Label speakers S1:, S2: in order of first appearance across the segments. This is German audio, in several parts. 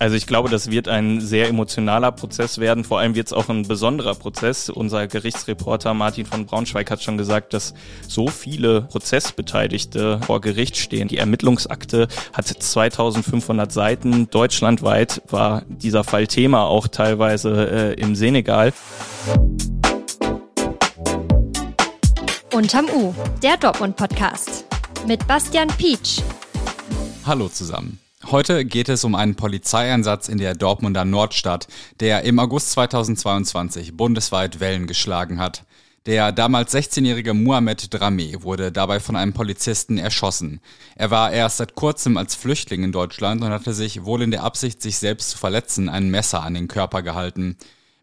S1: Also ich glaube, das wird ein sehr emotionaler Prozess werden. Vor allem wird es auch ein besonderer Prozess. Unser Gerichtsreporter Martin von Braunschweig hat schon gesagt, dass so viele Prozessbeteiligte vor Gericht stehen. Die Ermittlungsakte hat 2500 Seiten. Deutschlandweit war dieser Fall Thema, auch teilweise äh, im Senegal.
S2: Unterm U, der Dortmund-Podcast mit Bastian Pietsch.
S3: Hallo zusammen. Heute geht es um einen Polizeieinsatz in der Dortmunder Nordstadt, der im August 2022 bundesweit Wellen geschlagen hat. Der damals 16-jährige Mohamed Dramé wurde dabei von einem Polizisten erschossen. Er war erst seit kurzem als Flüchtling in Deutschland und hatte sich wohl in der Absicht, sich selbst zu verletzen, ein Messer an den Körper gehalten.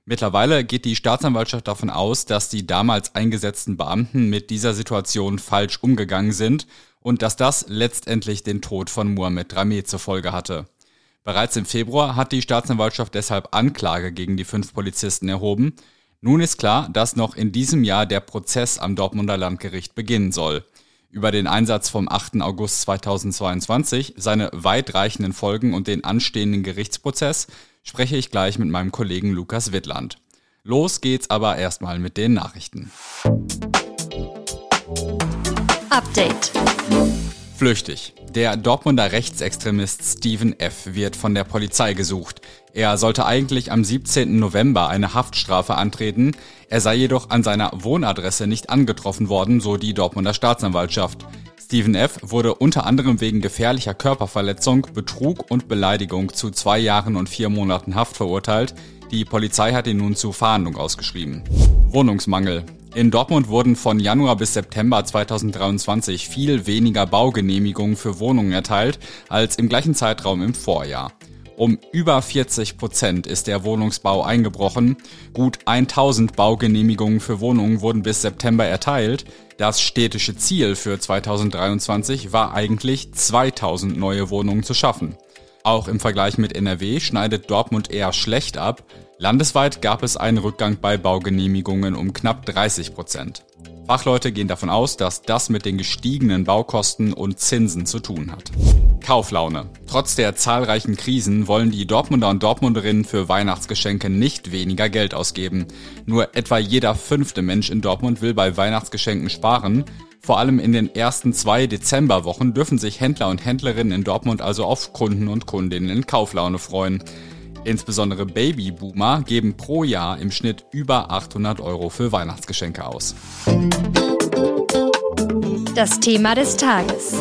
S3: Mittlerweile geht die Staatsanwaltschaft davon aus, dass die damals eingesetzten Beamten mit dieser Situation falsch umgegangen sind und dass das letztendlich den Tod von Mohamed Drameh zur Folge hatte. Bereits im Februar hat die Staatsanwaltschaft deshalb Anklage gegen die fünf Polizisten erhoben. Nun ist klar, dass noch in diesem Jahr der Prozess am Dortmunder Landgericht beginnen soll. Über den Einsatz vom 8. August 2022, seine weitreichenden Folgen und den anstehenden Gerichtsprozess spreche ich gleich mit meinem Kollegen Lukas Wittland. Los geht's aber erstmal mit den Nachrichten.
S2: Update.
S3: Flüchtig. Der Dortmunder Rechtsextremist Steven F. wird von der Polizei gesucht. Er sollte eigentlich am 17. November eine Haftstrafe antreten. Er sei jedoch an seiner Wohnadresse nicht angetroffen worden, so die Dortmunder Staatsanwaltschaft. Steven F. wurde unter anderem wegen gefährlicher Körperverletzung, Betrug und Beleidigung zu zwei Jahren und vier Monaten Haft verurteilt. Die Polizei hat ihn nun zur Fahndung ausgeschrieben. Wohnungsmangel. In Dortmund wurden von Januar bis September 2023 viel weniger Baugenehmigungen für Wohnungen erteilt als im gleichen Zeitraum im Vorjahr. Um über 40 Prozent ist der Wohnungsbau eingebrochen. Gut 1000 Baugenehmigungen für Wohnungen wurden bis September erteilt. Das städtische Ziel für 2023 war eigentlich 2000 neue Wohnungen zu schaffen. Auch im Vergleich mit NRW schneidet Dortmund eher schlecht ab. Landesweit gab es einen Rückgang bei Baugenehmigungen um knapp 30 Prozent. Fachleute gehen davon aus, dass das mit den gestiegenen Baukosten und Zinsen zu tun hat. Kauflaune. Trotz der zahlreichen Krisen wollen die Dortmunder und Dortmunderinnen für Weihnachtsgeschenke nicht weniger Geld ausgeben. Nur etwa jeder fünfte Mensch in Dortmund will bei Weihnachtsgeschenken sparen. Vor allem in den ersten zwei Dezemberwochen dürfen sich Händler und Händlerinnen in Dortmund also auf Kunden und Kundinnen in Kauflaune freuen. Insbesondere Babyboomer geben pro Jahr im Schnitt über 800 Euro für Weihnachtsgeschenke aus.
S2: Das Thema des Tages.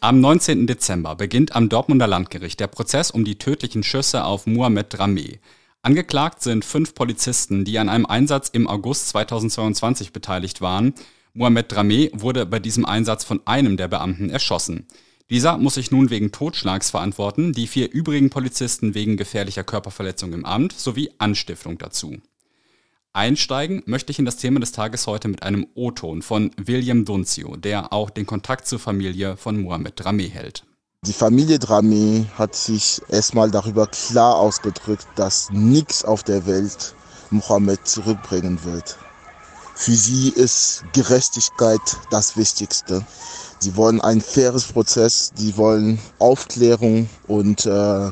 S3: Am 19. Dezember beginnt am Dortmunder Landgericht der Prozess um die tödlichen Schüsse auf Mohamed Drameh. Angeklagt sind fünf Polizisten, die an einem Einsatz im August 2022 beteiligt waren. Mohamed Drameh wurde bei diesem Einsatz von einem der Beamten erschossen. Dieser muss sich nun wegen Totschlags verantworten, die vier übrigen Polizisten wegen gefährlicher Körperverletzung im Amt sowie Anstiftung dazu. Einsteigen möchte ich in das Thema des Tages heute mit einem O-Ton von William Dunzio, der auch den Kontakt zur Familie von Mohamed Drameh hält.
S4: Die Familie Drameh hat sich erstmal darüber klar ausgedrückt, dass nichts auf der Welt Mohammed zurückbringen wird. Für sie ist Gerechtigkeit das Wichtigste. Sie wollen ein faires Prozess, die wollen Aufklärung und äh,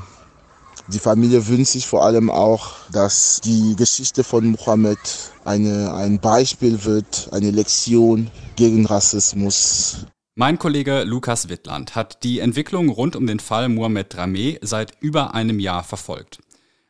S4: die Familie wünscht sich vor allem auch, dass die Geschichte von Mohammed eine, ein Beispiel wird, eine Lektion gegen Rassismus.
S3: Mein Kollege Lukas Wittland hat die Entwicklung rund um den Fall Mohamed Drameh seit über einem Jahr verfolgt.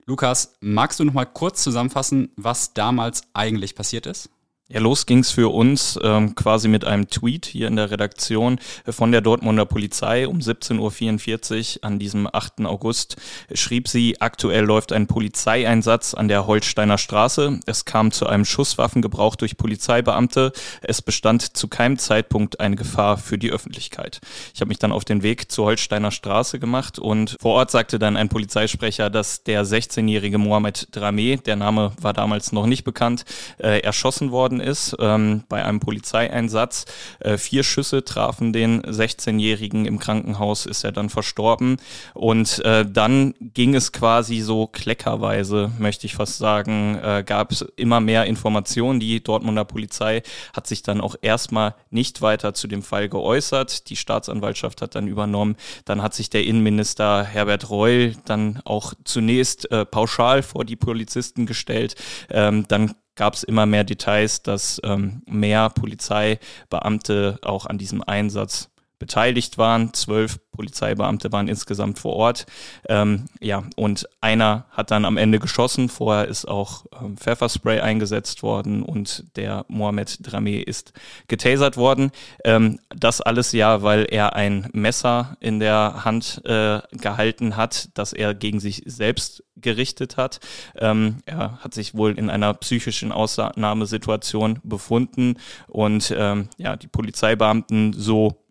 S3: Lukas, magst du noch mal kurz zusammenfassen, was damals eigentlich passiert ist?
S1: Ja, los ging's für uns ähm, quasi mit einem Tweet hier in der Redaktion von der Dortmunder Polizei um 17.44 Uhr an diesem 8. August. Schrieb sie, aktuell läuft ein Polizeieinsatz an der Holsteiner Straße. Es kam zu einem Schusswaffengebrauch durch Polizeibeamte. Es bestand zu keinem Zeitpunkt eine Gefahr für die Öffentlichkeit. Ich habe mich dann auf den Weg zur Holsteiner Straße gemacht und vor Ort sagte dann ein Polizeisprecher, dass der 16-jährige Mohamed Drameh, der Name war damals noch nicht bekannt, äh, erschossen worden ist ähm, bei einem Polizeieinsatz. Äh, vier Schüsse trafen den 16-Jährigen im Krankenhaus, ist er dann verstorben. Und äh, dann ging es quasi so kleckerweise, möchte ich fast sagen, äh, gab es immer mehr Informationen. Die Dortmunder Polizei hat sich dann auch erstmal nicht weiter zu dem Fall geäußert. Die Staatsanwaltschaft hat dann übernommen. Dann hat sich der Innenminister Herbert Reul dann auch zunächst äh, pauschal vor die Polizisten gestellt. Ähm, dann gab es immer mehr Details, dass ähm, mehr Polizeibeamte auch an diesem Einsatz beteiligt waren. Zwölf Polizeibeamte waren insgesamt vor Ort. Ähm, ja, und einer hat dann am Ende geschossen. Vorher ist auch ähm, Pfefferspray eingesetzt worden und der Mohamed Dramé ist getasert worden. Ähm, das alles ja, weil er ein Messer in der Hand äh, gehalten hat, das er gegen sich selbst gerichtet hat. Ähm, er hat sich wohl in einer psychischen Ausnahmesituation befunden und ähm, ja, die Polizeibeamten so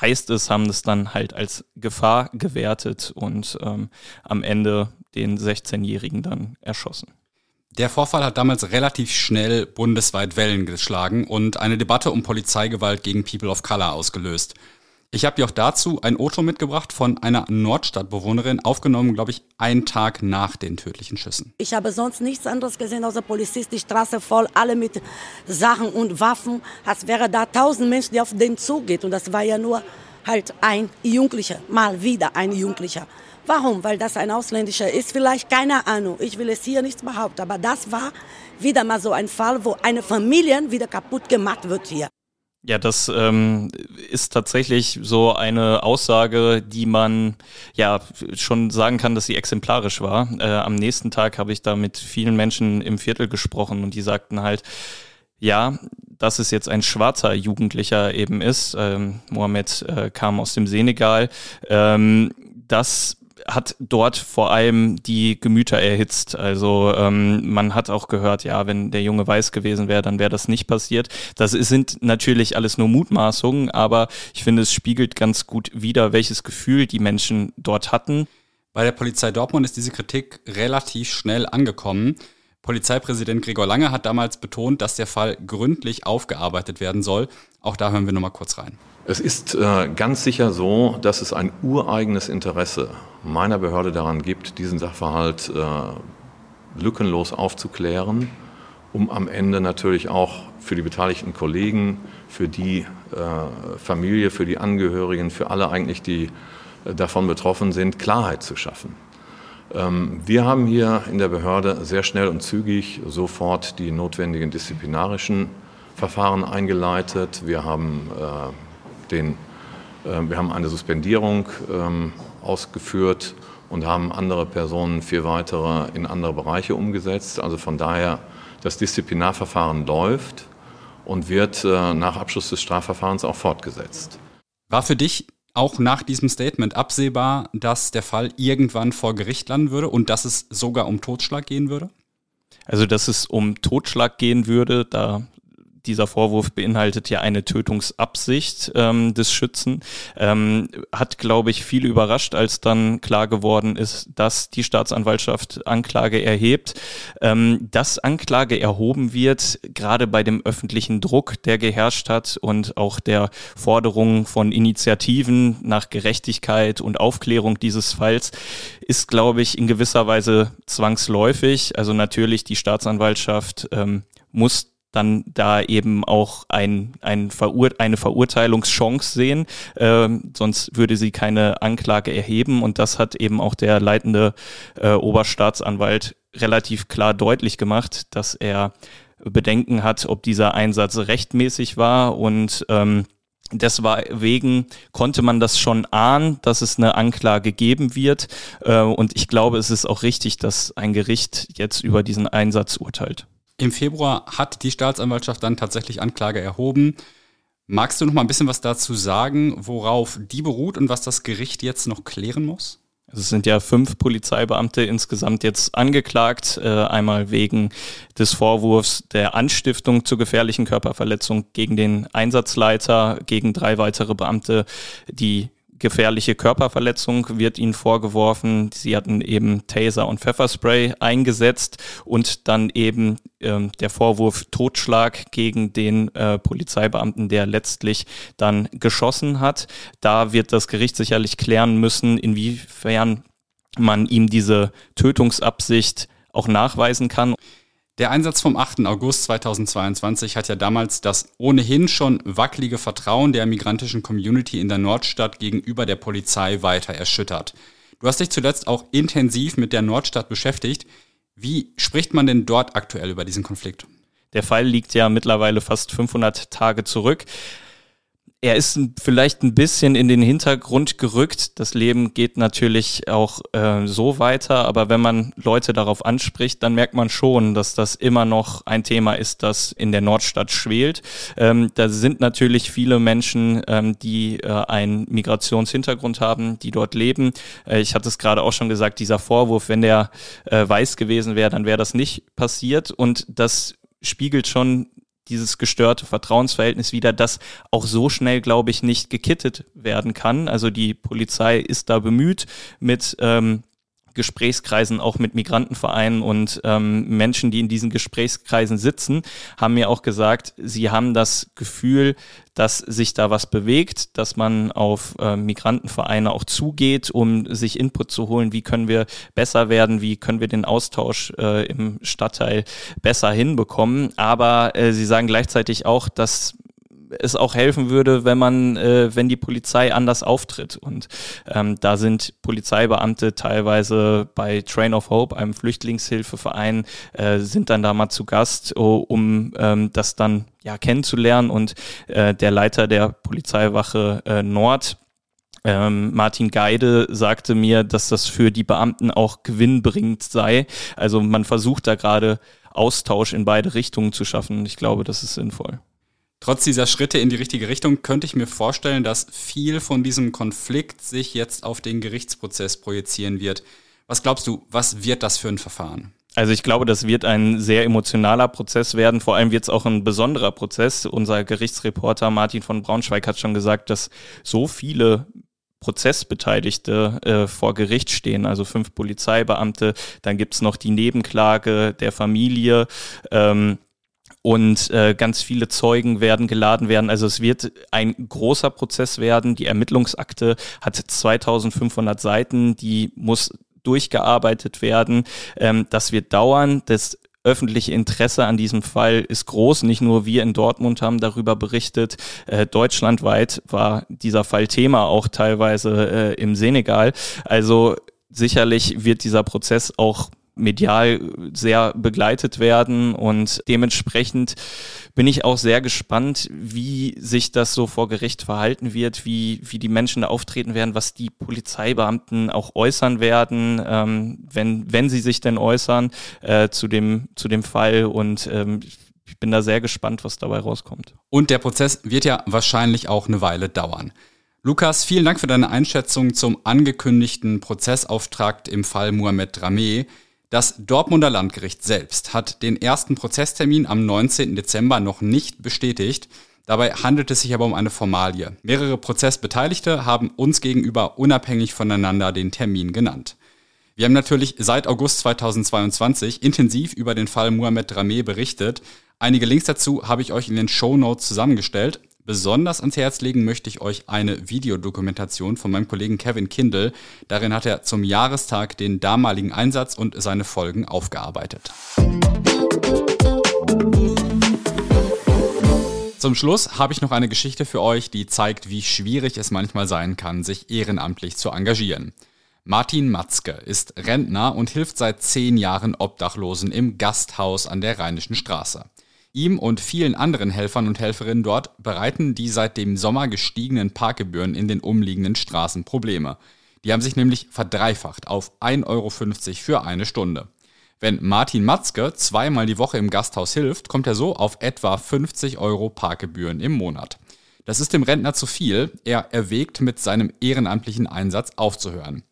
S1: heißt es, haben es dann halt als Gefahr gewertet und ähm, am Ende den 16-Jährigen dann erschossen.
S3: Der Vorfall hat damals relativ schnell bundesweit Wellen geschlagen und eine Debatte um Polizeigewalt gegen People of Color ausgelöst. Ich habe dir auch dazu ein Auto mitgebracht von einer Nordstadtbewohnerin, aufgenommen, glaube ich, einen Tag nach den tödlichen Schüssen.
S5: Ich habe sonst nichts anderes gesehen außer Polizist, die Straße voll, alle mit Sachen und Waffen, als wäre da tausend Menschen, die auf den zugeht. Und das war ja nur halt ein Jugendlicher, mal wieder ein Jugendlicher. Warum? Weil das ein Ausländischer ist, vielleicht keine Ahnung. Ich will es hier nichts behaupten, aber das war wieder mal so ein Fall, wo eine Familie wieder kaputt gemacht wird hier.
S1: Ja, das ähm, ist tatsächlich so eine Aussage, die man ja schon sagen kann, dass sie exemplarisch war. Äh, am nächsten Tag habe ich da mit vielen Menschen im Viertel gesprochen und die sagten halt, ja, dass es jetzt ein schwarzer Jugendlicher eben ist. Ähm, Mohammed äh, kam aus dem Senegal. Ähm, das hat dort vor allem die Gemüter erhitzt. Also ähm, man hat auch gehört, ja, wenn der Junge weiß gewesen wäre, dann wäre das nicht passiert. Das sind natürlich alles nur Mutmaßungen, aber ich finde, es spiegelt ganz gut wider, welches Gefühl die Menschen dort hatten.
S3: Bei der Polizei Dortmund ist diese Kritik relativ schnell angekommen. Polizeipräsident Gregor Lange hat damals betont, dass der Fall gründlich aufgearbeitet werden soll. Auch da hören wir nochmal kurz rein.
S6: Es ist äh, ganz sicher so, dass es ein ureigenes Interesse meiner Behörde daran gibt, diesen Sachverhalt äh, lückenlos aufzuklären, um am Ende natürlich auch für die beteiligten Kollegen, für die äh, Familie, für die Angehörigen, für alle eigentlich, die äh, davon betroffen sind, Klarheit zu schaffen. Ähm, wir haben hier in der Behörde sehr schnell und zügig sofort die notwendigen disziplinarischen Verfahren eingeleitet. Wir haben, äh, den, äh, wir haben eine Suspendierung ähm, ausgeführt und haben andere Personen, vier weitere, in andere Bereiche umgesetzt. Also von daher, das Disziplinarverfahren läuft und wird äh, nach Abschluss des Strafverfahrens auch fortgesetzt.
S3: War für dich auch nach diesem Statement absehbar, dass der Fall irgendwann vor Gericht landen würde und dass es sogar um Totschlag gehen würde?
S1: Also, dass es um Totschlag gehen würde, da dieser Vorwurf beinhaltet ja eine Tötungsabsicht ähm, des Schützen. Ähm, hat, glaube ich, viele überrascht, als dann klar geworden ist, dass die Staatsanwaltschaft Anklage erhebt. Ähm, dass Anklage erhoben wird, gerade bei dem öffentlichen Druck, der geherrscht hat und auch der Forderung von Initiativen nach Gerechtigkeit und Aufklärung dieses Falls, ist, glaube ich, in gewisser Weise zwangsläufig. Also natürlich die Staatsanwaltschaft ähm, muss dann da eben auch ein, ein Verur eine Verurteilungschance sehen, ähm, sonst würde sie keine Anklage erheben und das hat eben auch der leitende äh, Oberstaatsanwalt relativ klar deutlich gemacht, dass er Bedenken hat, ob dieser Einsatz rechtmäßig war und ähm, Deswegen konnte man das schon ahnen, dass es eine Anklage geben wird. Äh, und ich glaube, es ist auch richtig, dass ein Gericht jetzt über diesen Einsatz urteilt.
S3: Im Februar hat die Staatsanwaltschaft dann tatsächlich Anklage erhoben. Magst du noch mal ein bisschen was dazu sagen, worauf die beruht und was das Gericht jetzt noch klären muss?
S1: Es sind ja fünf Polizeibeamte insgesamt jetzt angeklagt, äh, einmal wegen des Vorwurfs der Anstiftung zur gefährlichen Körperverletzung gegen den Einsatzleiter, gegen drei weitere Beamte, die gefährliche Körperverletzung wird ihnen vorgeworfen. Sie hatten eben Taser und Pfefferspray eingesetzt und dann eben ähm, der Vorwurf Totschlag gegen den äh, Polizeibeamten, der letztlich dann geschossen hat. Da wird das Gericht sicherlich klären müssen, inwiefern man ihm diese Tötungsabsicht auch nachweisen kann.
S3: Der Einsatz vom 8. August 2022 hat ja damals das ohnehin schon wackelige Vertrauen der migrantischen Community in der Nordstadt gegenüber der Polizei weiter erschüttert. Du hast dich zuletzt auch intensiv mit der Nordstadt beschäftigt. Wie spricht man denn dort aktuell über diesen Konflikt?
S1: Der Fall liegt ja mittlerweile fast 500 Tage zurück er ist vielleicht ein bisschen in den Hintergrund gerückt. Das Leben geht natürlich auch äh, so weiter, aber wenn man Leute darauf anspricht, dann merkt man schon, dass das immer noch ein Thema ist, das in der Nordstadt schwelt. Ähm, da sind natürlich viele Menschen, ähm, die äh, einen Migrationshintergrund haben, die dort leben. Äh, ich hatte es gerade auch schon gesagt, dieser Vorwurf, wenn der äh, weiß gewesen wäre, dann wäre das nicht passiert und das spiegelt schon dieses gestörte Vertrauensverhältnis wieder, das auch so schnell, glaube ich, nicht gekittet werden kann. Also die Polizei ist da bemüht mit ähm, Gesprächskreisen auch mit Migrantenvereinen und ähm, Menschen, die in diesen Gesprächskreisen sitzen, haben mir auch gesagt, sie haben das Gefühl, dass sich da was bewegt, dass man auf äh, Migrantenvereine auch zugeht, um sich Input zu holen, wie können wir besser werden, wie können wir den Austausch äh, im Stadtteil besser hinbekommen. Aber äh, sie sagen gleichzeitig auch, dass es auch helfen würde, wenn man, äh, wenn die Polizei anders auftritt. Und ähm, da sind Polizeibeamte teilweise bei Train of Hope, einem Flüchtlingshilfeverein, äh, sind dann da mal zu Gast, um ähm, das dann ja kennenzulernen. Und äh, der Leiter der Polizeiwache äh, Nord, ähm, Martin Geide sagte mir, dass das für die Beamten auch gewinnbringend sei. Also man versucht da gerade Austausch in beide Richtungen zu schaffen. Ich glaube, das ist sinnvoll.
S3: Trotz dieser Schritte in die richtige Richtung könnte ich mir vorstellen, dass viel von diesem Konflikt sich jetzt auf den Gerichtsprozess projizieren wird. Was glaubst du, was wird das für ein Verfahren?
S1: Also ich glaube, das wird ein sehr emotionaler Prozess werden. Vor allem wird es auch ein besonderer Prozess. Unser Gerichtsreporter Martin von Braunschweig hat schon gesagt, dass so viele Prozessbeteiligte äh, vor Gericht stehen, also fünf Polizeibeamte. Dann gibt's noch die Nebenklage der Familie. Ähm, und äh, ganz viele Zeugen werden geladen werden. Also es wird ein großer Prozess werden. Die Ermittlungsakte hat 2500 Seiten, die muss durchgearbeitet werden. Ähm, das wird dauern. Das öffentliche Interesse an diesem Fall ist groß. Nicht nur wir in Dortmund haben darüber berichtet. Äh, deutschlandweit war dieser Fall Thema, auch teilweise äh, im Senegal. Also sicherlich wird dieser Prozess auch medial sehr begleitet werden und dementsprechend bin ich auch sehr gespannt, wie sich das so vor Gericht verhalten wird, wie, wie die Menschen da auftreten werden, was die Polizeibeamten auch äußern werden, ähm, wenn, wenn sie sich denn äußern äh, zu, dem, zu dem Fall und ähm, ich bin da sehr gespannt, was dabei rauskommt.
S3: Und der Prozess wird ja wahrscheinlich auch eine Weile dauern. Lukas, vielen Dank für deine Einschätzung zum angekündigten Prozessauftrag im Fall Mohamed Drameh. Das Dortmunder Landgericht selbst hat den ersten Prozesstermin am 19. Dezember noch nicht bestätigt. Dabei handelt es sich aber um eine Formalie. Mehrere Prozessbeteiligte haben uns gegenüber unabhängig voneinander den Termin genannt. Wir haben natürlich seit August 2022 intensiv über den Fall Mohamed Drameh berichtet. Einige Links dazu habe ich euch in den Show Notes zusammengestellt. Besonders ans Herz legen möchte ich euch eine Videodokumentation von meinem Kollegen Kevin Kindle. Darin hat er zum Jahrestag den damaligen Einsatz und seine Folgen aufgearbeitet. Zum Schluss habe ich noch eine Geschichte für euch, die zeigt, wie schwierig es manchmal sein kann, sich ehrenamtlich zu engagieren. Martin Matzke ist Rentner und hilft seit zehn Jahren Obdachlosen im Gasthaus an der Rheinischen Straße. Ihm und vielen anderen Helfern und Helferinnen dort bereiten die seit dem Sommer gestiegenen Parkgebühren in den umliegenden Straßen Probleme. Die haben sich nämlich verdreifacht auf 1,50 Euro für eine Stunde. Wenn Martin Matzke zweimal die Woche im Gasthaus hilft, kommt er so auf etwa 50 Euro Parkgebühren im Monat. Das ist dem Rentner zu viel. Er erwägt, mit seinem ehrenamtlichen Einsatz aufzuhören.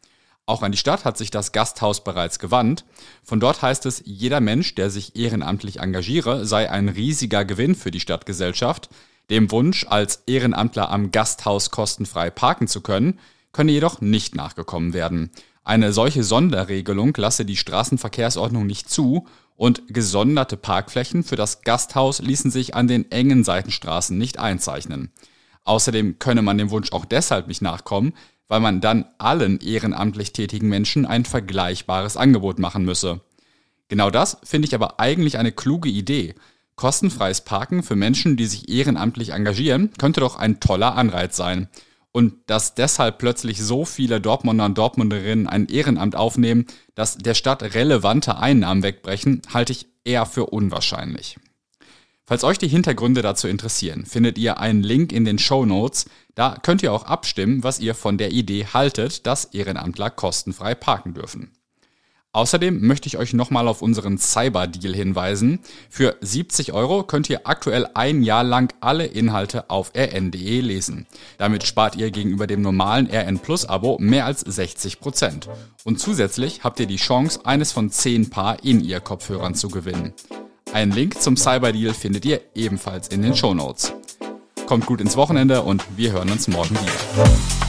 S3: Auch an die Stadt hat sich das Gasthaus bereits gewandt. Von dort heißt es, jeder Mensch, der sich ehrenamtlich engagiere, sei ein riesiger Gewinn für die Stadtgesellschaft. Dem Wunsch, als Ehrenamtler am Gasthaus kostenfrei parken zu können, könne jedoch nicht nachgekommen werden. Eine solche Sonderregelung lasse die Straßenverkehrsordnung nicht zu und gesonderte Parkflächen für das Gasthaus ließen sich an den engen Seitenstraßen nicht einzeichnen. Außerdem könne man dem Wunsch auch deshalb nicht nachkommen, weil man dann allen ehrenamtlich tätigen Menschen ein vergleichbares Angebot machen müsse. Genau das finde ich aber eigentlich eine kluge Idee. Kostenfreies Parken für Menschen, die sich ehrenamtlich engagieren, könnte doch ein toller Anreiz sein. Und dass deshalb plötzlich so viele Dortmunder und Dortmunderinnen ein Ehrenamt aufnehmen, dass der Stadt relevante Einnahmen wegbrechen, halte ich eher für unwahrscheinlich. Falls euch die Hintergründe dazu interessieren, findet ihr einen Link in den Show Notes. Da könnt ihr auch abstimmen, was ihr von der Idee haltet, dass Ehrenamtler kostenfrei parken dürfen. Außerdem möchte ich euch nochmal auf unseren Cyber-Deal hinweisen. Für 70 Euro könnt ihr aktuell ein Jahr lang alle Inhalte auf rn.de lesen. Damit spart ihr gegenüber dem normalen RN Plus Abo mehr als 60 Prozent. Und zusätzlich habt ihr die Chance, eines von 10 Paar In-Ear-Kopfhörern zu gewinnen. Einen Link zum Cyberdeal findet ihr ebenfalls in den Show Notes. Kommt gut ins Wochenende und wir hören uns morgen wieder.